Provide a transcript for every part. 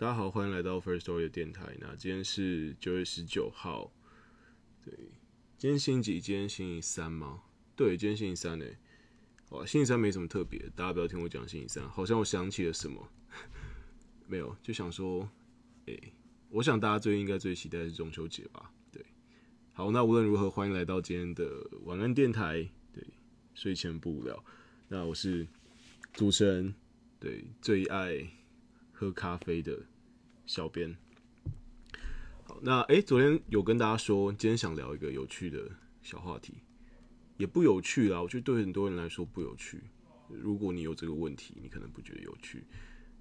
大家好，欢迎来到 First Story 的电台。那今天是九月十九号，对，今天星期几？今天星期三吗？对，今天星期三呢。哇，星期三没什么特别，大家不要听我讲星期三，好像我想起了什么，没有，就想说，哎，我想大家最应该最期待是中秋节吧？对，好，那无论如何，欢迎来到今天的晚安电台。对，睡前不无聊。那我是主持人，对，最爱喝咖啡的。小编，好，那哎，昨天有跟大家说，今天想聊一个有趣的小话题，也不有趣啦，我觉得对很多人来说不有趣。如果你有这个问题，你可能不觉得有趣。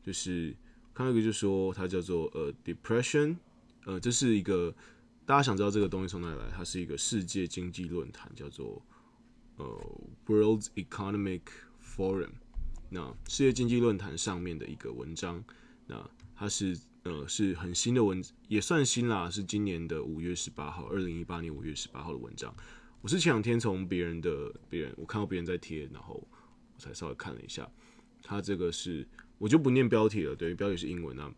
就是看到一个，就说它叫做呃，depression，呃，这是一个大家想知道这个东西从哪里来，它是一个世界经济论坛，叫做呃，World Economic Forum，那世界经济论坛上面的一个文章，那它是。呃，是很新的文，也算新啦，是今年的五月十八号，二零一八年五月十八号的文章。我是前两天从别人的别人，我看到别人在贴，然后我才稍微看了一下。他这个是，我就不念标题了，对，标题是英文啊，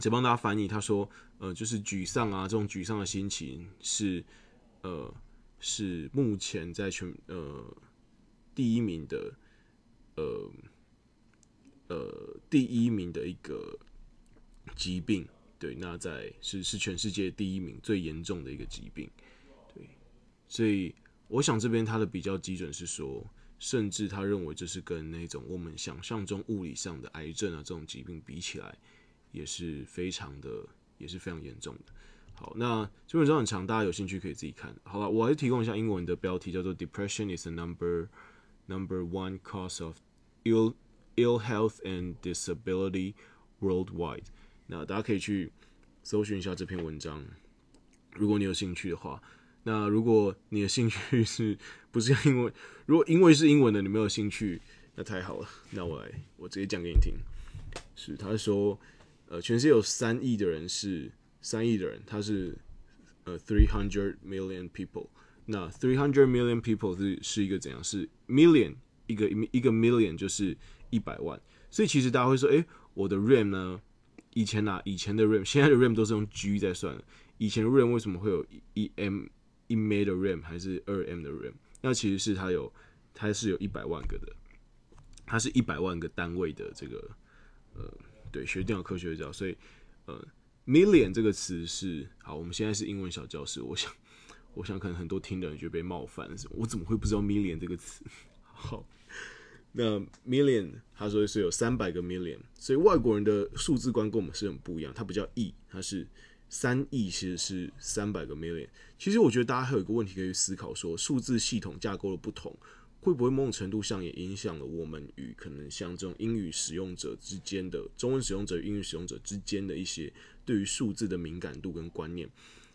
只帮大家翻译。他说，呃，就是沮丧啊，这种沮丧的心情是，呃，是目前在全呃第一名的，呃呃第一名的一个。疾病，对，那在是是全世界第一名最严重的一个疾病，对，所以我想这边他的比较基准是说，甚至他认为这是跟那种我们想象中物理上的癌症啊这种疾病比起来，也是非常的也是非常严重的。好，那这文章很长，大家有兴趣可以自己看。好了，我还是提供一下英文的标题，叫做 “Depression is the number number one cause of ill ill health and disability worldwide”。那大家可以去搜寻一下这篇文章，如果你有兴趣的话。那如果你的兴趣是不是因为 如果因为是英文的你没有兴趣，那太好了。那我来我直接讲给你听。是他说，呃，全世界有三亿的人是三亿的人，他是呃 three hundred million people。那 three hundred million people 是是一个怎样？是 million 一个一一个 million 就是一百万。所以其实大家会说，诶，我的 RAM 呢？以前呐，以前的 RAM，现在的 RAM 都是用 G 在算。以前的 RAM 为什么会有一 M 一 M 的 RAM 还是二 M 的 RAM？那其实是它有，它是有一百万个的，它是一百万个单位的这个，呃，对，学电脑科学的叫，所以呃，million 这个词是好，我们现在是英文小教室，我想，我想可能很多听的人觉得被冒犯了，我怎么会不知道 million 这个词？好。那 million，他说是有三百个 million，所以外国人的数字观跟我们是很不一样。它不叫亿，它是三亿，其实是三百个 million。其实我觉得大家还有一个问题可以思考：说数字系统架构的不同，会不会某种程度上也影响了我们与可能像这种英语使用者之间的中文使用者英语使用者之间的一些对于数字的敏感度跟观念？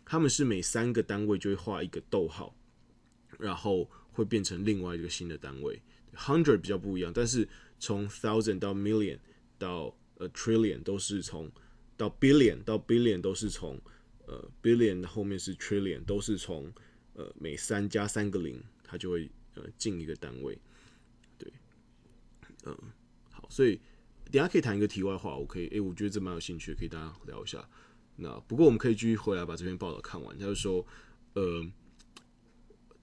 他们是每三个单位就会画一个逗号，然后会变成另外一个新的单位。Hundred 比较不一样，但是从 thousand 到 million 到 a trillion 都是从到 billion 到 billion 都是从呃 billion 后面是 trillion 都是从呃每三加三个零，它就会呃进一个单位。对，嗯，好，所以等下可以谈一个题外话，我可以，诶，我觉得这蛮有兴趣，可以大家聊一下。那不过我们可以继续回来把这篇报道看完。他就说，呃，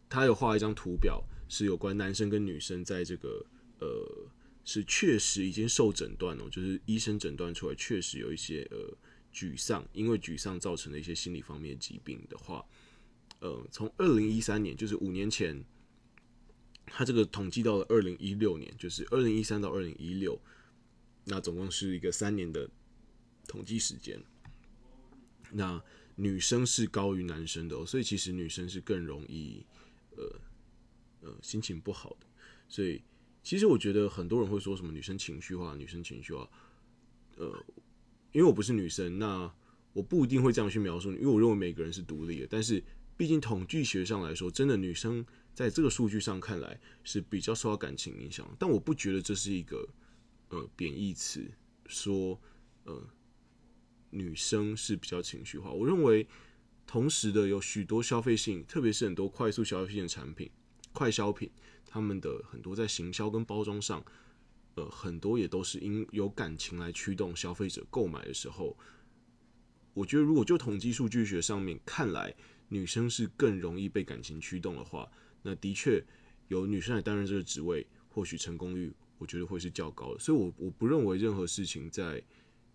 他有画一张图表。是有关男生跟女生在这个呃，是确实已经受诊断哦，就是医生诊断出来确实有一些呃沮丧，因为沮丧造成的一些心理方面疾病的话，呃，从二零一三年，就是五年前，他这个统计到了二零一六年，就是二零一三到二零一六，那总共是一个三年的统计时间。那女生是高于男生的哦，所以其实女生是更容易呃。呃，心情不好的，所以其实我觉得很多人会说什么女生情绪化，女生情绪化。呃，因为我不是女生，那我不一定会这样去描述，因为我认为每个人是独立的。但是，毕竟统计学上来说，真的女生在这个数据上看来是比较受到感情影响。但我不觉得这是一个呃贬义词，说呃女生是比较情绪化。我认为，同时的有许多消费性，特别是很多快速消费性的产品。快消品，他们的很多在行销跟包装上，呃，很多也都是因有感情来驱动消费者购买的时候，我觉得如果就统计数据学上面看来，女生是更容易被感情驱动的话，那的确由女生来担任这个职位，或许成功率我觉得会是较高的。所以，我我不认为任何事情在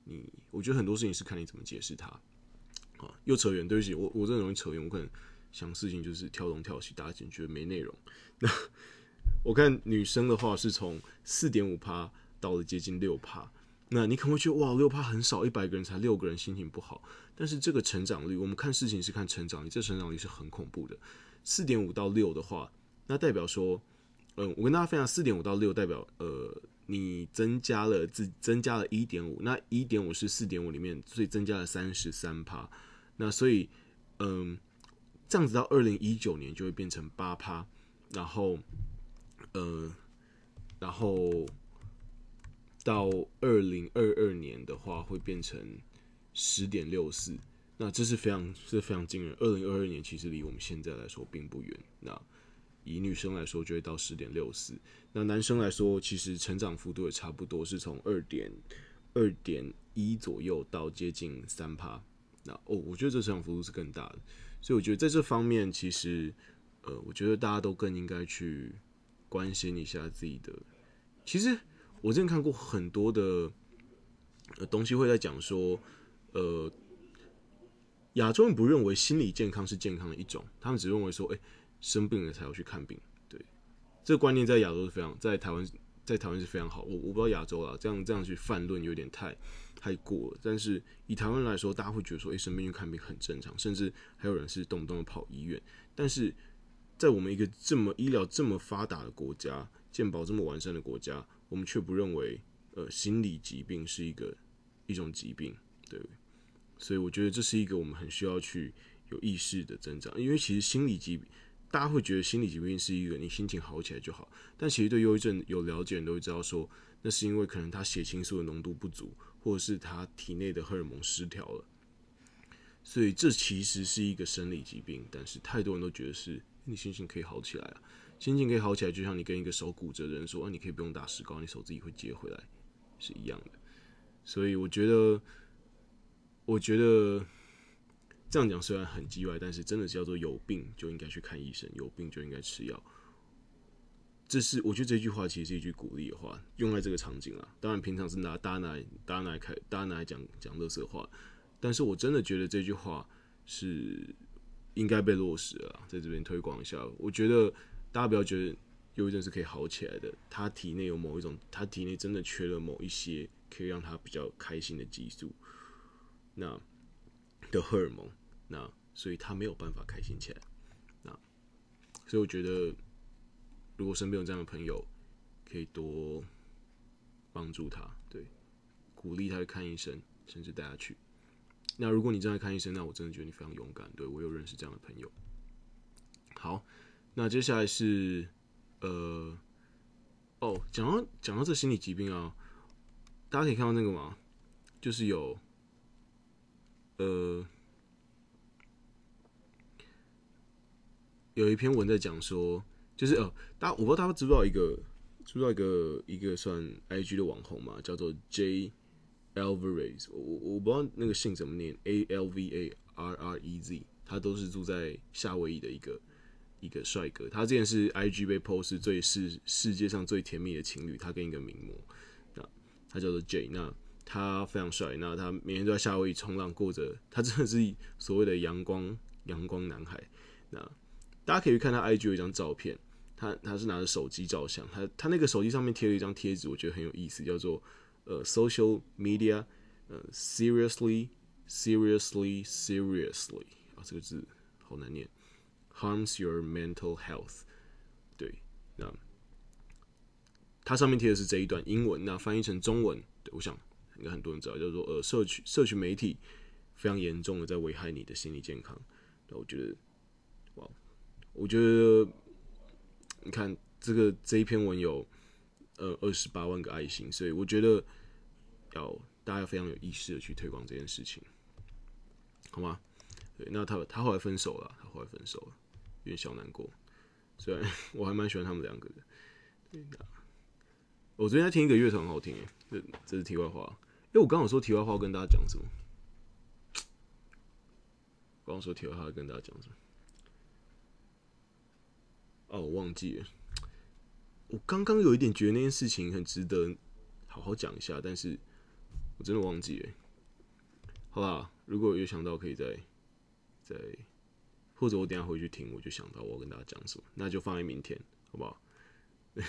你，我觉得很多事情是看你怎么解释它。啊，又扯远，对不起，我我真的容易扯远，我可能想事情就是跳东跳西，大家觉得没内容。那。我看女生的话是从四点五趴到了接近六趴，那你可能会觉得哇，六趴很少，一百个人才六个人心情不好。但是这个成长率，我们看事情是看成长率，这成长率是很恐怖的。四点五到六的话，那代表说，嗯，我跟大家分享，四点五到六代表，呃，你增加了自增加了一点五，那一点五是四点五里面，所以增加了三十三趴。那所以，嗯，这样子到二零一九年就会变成八趴，然后。呃，然后到二零二二年的话，会变成十点六四，那这是非常是非常惊人。二零二二年其实离我们现在来说并不远。那以女生来说，就会到十点六四。那男生来说，其实成长幅度也差不多，是从二点二点一左右到接近三趴。那哦，我觉得这成长幅度是更大的。所以我觉得在这方面，其实呃，我觉得大家都更应该去。关心一下自己的。其实我之前看过很多的东西，会在讲说，呃，亚洲人不认为心理健康是健康的一种，他们只认为说，哎，生病了才要去看病。对，这个观念在亚洲是非常，在台湾，在台湾是非常好。我我不知道亚洲啊，这样这样去泛论有点太太过了。但是以台湾来说，大家会觉得说，哎，生病去看病很正常，甚至还有人是动不动的跑医院。但是在我们一个这么医疗这么发达的国家，健保这么完善的国家，我们却不认为，呃，心理疾病是一个一种疾病，对。所以我觉得这是一个我们很需要去有意识的增长，因为其实心理疾病，大家会觉得心理疾病是一个你心情好起来就好，但其实对忧郁症有了解人都会知道说，那是因为可能他血清素的浓度不足，或者是他体内的荷尔蒙失调了。所以这其实是一个生理疾病，但是太多人都觉得是。你心情可以好起来啊，心情可以好起来，就像你跟一个手骨折的人说啊，你可以不用打石膏，你手自己会接回来，是一样的。所以我觉得，我觉得这样讲虽然很叽歪，但是真的是叫做有病就应该去看医生，有病就应该吃药。这是我觉得这句话其实是一句鼓励的话，用在这个场景啊。当然平常是拿大家拿来大家拿来开大家拿来讲讲乐色话，但是我真的觉得这句话是。应该被落实了，在这边推广一下。我觉得大家不要觉得忧郁症是可以好起来的，他体内有某一种，他体内真的缺了某一些可以让他比较开心的激素，那的荷尔蒙，那所以他没有办法开心起来。那所以我觉得，如果身边有这样的朋友，可以多帮助他，对，鼓励他去看医生，甚至带他去。那如果你正在看医生，那我真的觉得你非常勇敢。对我有认识这样的朋友。好，那接下来是呃，哦，讲到讲到这心理疾病啊，大家可以看到那个吗？就是有呃，有一篇文在讲说，就是呃，大家我不知道大家知不知道一个知不知道一个一个算 IG 的网红嘛，叫做 J。Alvarez，我我不知道那个姓怎么念，A L V A R R E Z，他都是住在夏威夷的一个一个帅哥。他之前是 I G 被 post 最世世界上最甜蜜的情侣，他跟一个名模，那他叫做 J，那他非常帅，那他每天都在夏威夷冲浪，过着他真的是所谓的阳光阳光男孩。那大家可以去看他 I G 有一张照片，他他是拿着手机照相，他他那个手机上面贴了一张贴纸，我觉得很有意思，叫做。呃，social media，呃，seriously，seriously，seriously，啊，这个字好难念，harms your mental health。对，那它上面贴的是这一段英文，那翻译成中文，我想应该很多人知道，叫做呃，社区社区媒体非常严重的在危害你的心理健康。那我觉得，哇，我觉得你看这个这一篇文有。呃，二十八万个爱心，所以我觉得要大家非常有意识的去推广这件事情，好吗？对，那他他后来分手了，他后来分手了，有点小难过。虽然我还蛮喜欢他们两个的，我昨天在听一个乐团，很好听诶，这这是题外话。哎，我刚好说题外话，跟大家讲什么？刚刚说题外话，跟大家讲什么？哦，我忘记了。我刚刚有一点觉得那件事情很值得好好讲一下，但是我真的忘记了。好吧，如果有想到，可以再再，或者我等下回去听，我就想到我要跟大家讲什么，那就放在明天，好不好？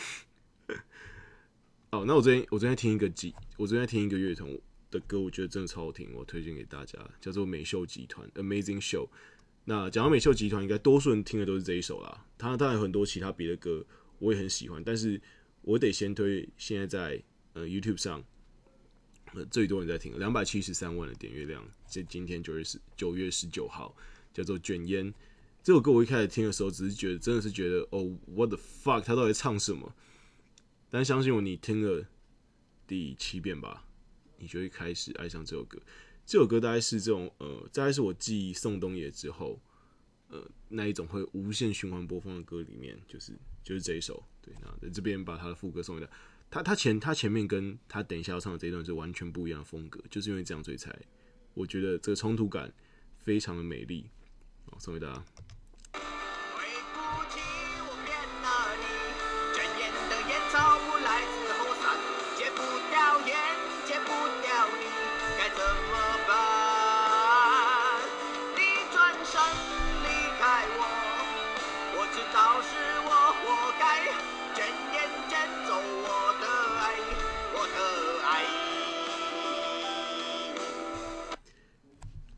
哦，那我昨天我昨天听一个集，我昨天听一个乐团的歌，我觉得真的超好听，我推荐给大家，叫做美秀集团 Amazing Show。那讲到美秀集团，应该多数人听的都是这一首啦。他当然有很多其他别的歌，我也很喜欢，但是我得先推现在在呃 YouTube 上呃最多人在听，两百七十三万的点阅量。这今天九月十九月十九号，叫做卷烟这首歌，我一开始听的时候，只是觉得真的是觉得哦，What the fuck，他到底唱什么？但相信我，你听了第七遍吧，你就会开始爱上这首歌。这首歌大概是这种呃，大概是我记忆宋冬野之后，呃，那一种会无限循环播放的歌里面，就是就是这一首。对，那在这边把他的副歌送给他。他他前他前面跟他等一下要唱的这一段是完全不一样的风格，就是因为这样，所以才我觉得这个冲突感非常的美丽。好，送给大家。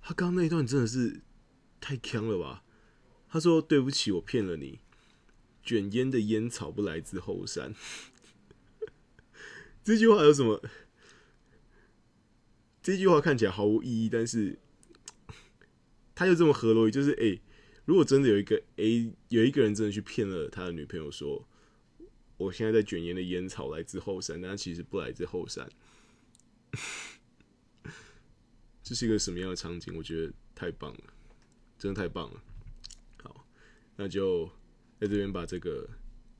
他刚刚那一段真的是太强了吧？他说：“对不起，我骗了你。卷烟的烟草不来自后山。”这句话有什么？这句话看起来毫无意义，但是他又这么合逻辑，就是哎，如果真的有一个哎，有一个人真的去骗了他的女朋友，说我现在在卷烟的烟草来自后山，但其实不来自后山。这是一个什么样的场景？我觉得太棒了，真的太棒了。好，那就在这边把这个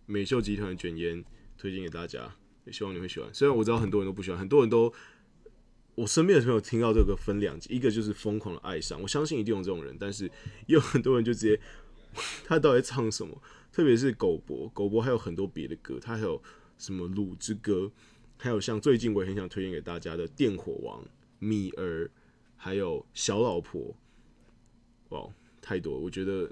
美秀集团的卷烟推荐给大家，也希望你会喜欢。虽然我知道很多人都不喜欢，很多人都我身边的朋友听到这个分两集，一个就是疯狂的爱上，我相信一定有这种人，但是也有很多人就直接 他到底唱什么？特别是狗博，狗博还有很多别的歌，他还有什么《鲁之歌》，还有像最近我也很想推荐给大家的《电火王》米儿。还有小老婆，哇，太多！我觉得，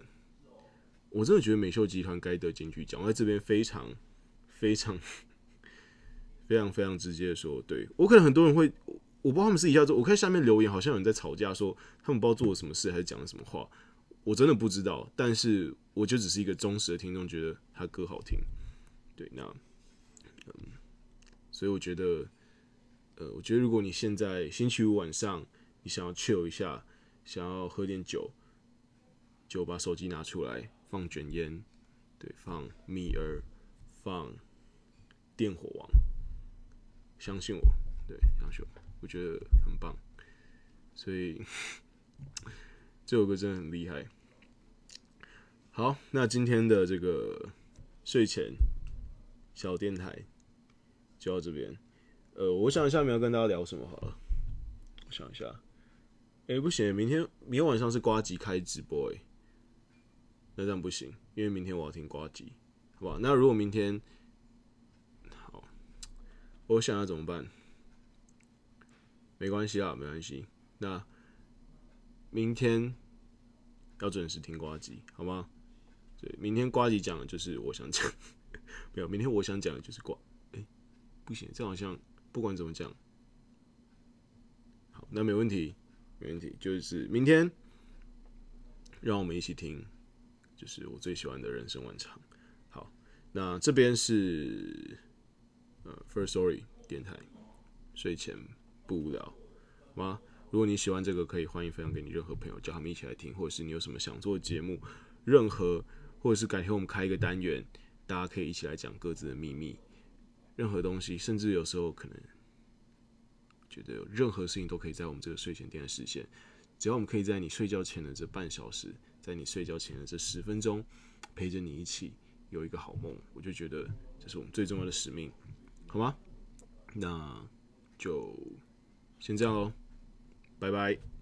我真的觉得美秀集团该得金曲奖。我在这边非常、非常、非常、非常直接的说，对我可能很多人会，我不知道他们是一下做，我看下面留言好像有人在吵架，说他们不知道做了什么事，还是讲了什么话，我真的不知道。但是我就只是一个忠实的听众，觉得他歌好听。对，那，嗯，所以我觉得，呃，我觉得如果你现在星期五晚上。你想要 chill 一下，想要喝点酒，就把手机拿出来，放卷烟，对，放米儿，放电火王，相信我，对，相信我，我觉得很棒，所以这首歌真的很厉害。好，那今天的这个睡前小电台就到这边。呃，我想一下，没有跟大家聊什么好了，我想一下。哎，不行，明天明天晚上是瓜吉开直播，哎，那这样不行，因为明天我要听瓜吉，好吧？那如果明天好，我想要怎么办？没关系啊，没关系。那明天要准时听瓜吉，好吗？对，明天瓜吉讲的就是我想讲，没有，明天我想讲的就是瓜。哎，不行，这好像不管怎么讲，好，那没问题。没问题，就是明天，让我们一起听，就是我最喜欢的人生晚场。好，那这边是呃，First Story 电台，睡前不无聊吗？如果你喜欢这个，可以欢迎分享给你任何朋友，叫他们一起来听，或者是你有什么想做的节目，任何，或者是改天我们开一个单元，大家可以一起来讲各自的秘密，任何东西，甚至有时候可能。觉得有任何事情都可以在我们这个睡前店实现，只要我们可以在你睡觉前的这半小时，在你睡觉前的这十分钟，陪着你一起有一个好梦，我就觉得这是我们最重要的使命，好吗？那就先这样喽，拜拜。